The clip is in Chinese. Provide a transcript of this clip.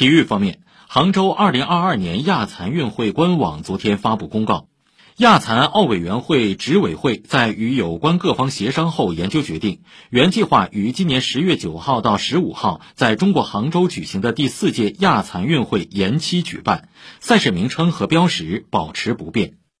体育方面，杭州2022年亚残运会官网昨天发布公告，亚残奥委员会执委会在与有关各方协商后研究决定，原计划于今年10月9号到15号在中国杭州举行的第四届亚残运会延期举办，赛事名称和标识保持不变。